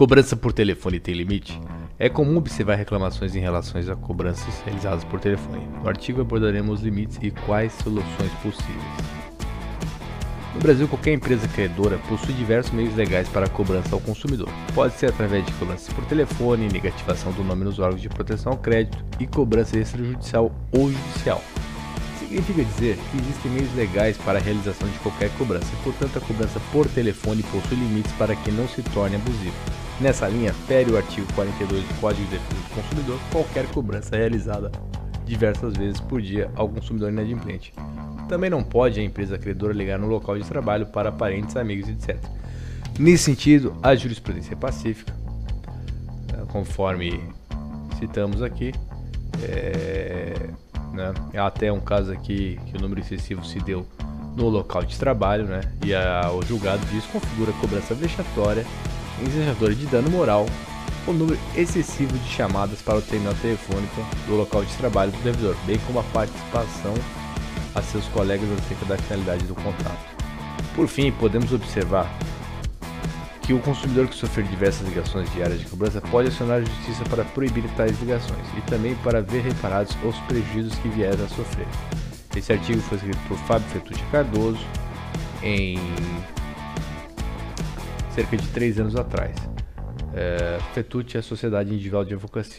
Cobrança por telefone tem limite? É comum observar reclamações em relação a cobranças realizadas por telefone. No artigo abordaremos os limites e quais soluções possíveis. No Brasil, qualquer empresa credora possui diversos meios legais para cobrança ao consumidor. Pode ser através de cobranças por telefone, negativação do nome nos órgãos de proteção ao crédito e cobrança extrajudicial ou judicial. Significa dizer que existem meios legais para a realização de qualquer cobrança, portanto, a cobrança por telefone possui limites para que não se torne abusivo. Nessa linha, fere o artigo 42 do Código de Defesa do Consumidor qualquer cobrança realizada diversas vezes por dia ao consumidor inadimplente. Também não pode a empresa credora ligar no local de trabalho para parentes, amigos, etc. Nesse sentido, a jurisprudência é pacífica, né, conforme citamos aqui, é, né, até um caso aqui que o número excessivo se deu no local de trabalho, né, e a, o julgado diz configura cobrança vexatória ensejadora de dano moral, o número excessivo de chamadas para o terminal telefônico do local de trabalho do devedor, bem como a participação a seus colegas acerca da finalidade do contrato. Por fim, podemos observar que o consumidor que sofrer diversas ligações diárias de cobrança pode acionar a justiça para proibir tais ligações e também para ver reparados os prejuízos que vier a sofrer. Esse artigo foi escrito por Fábio Fetucci Cardoso em cerca de três anos atrás. É, Fetucci é a Sociedade Individual de Advocacia.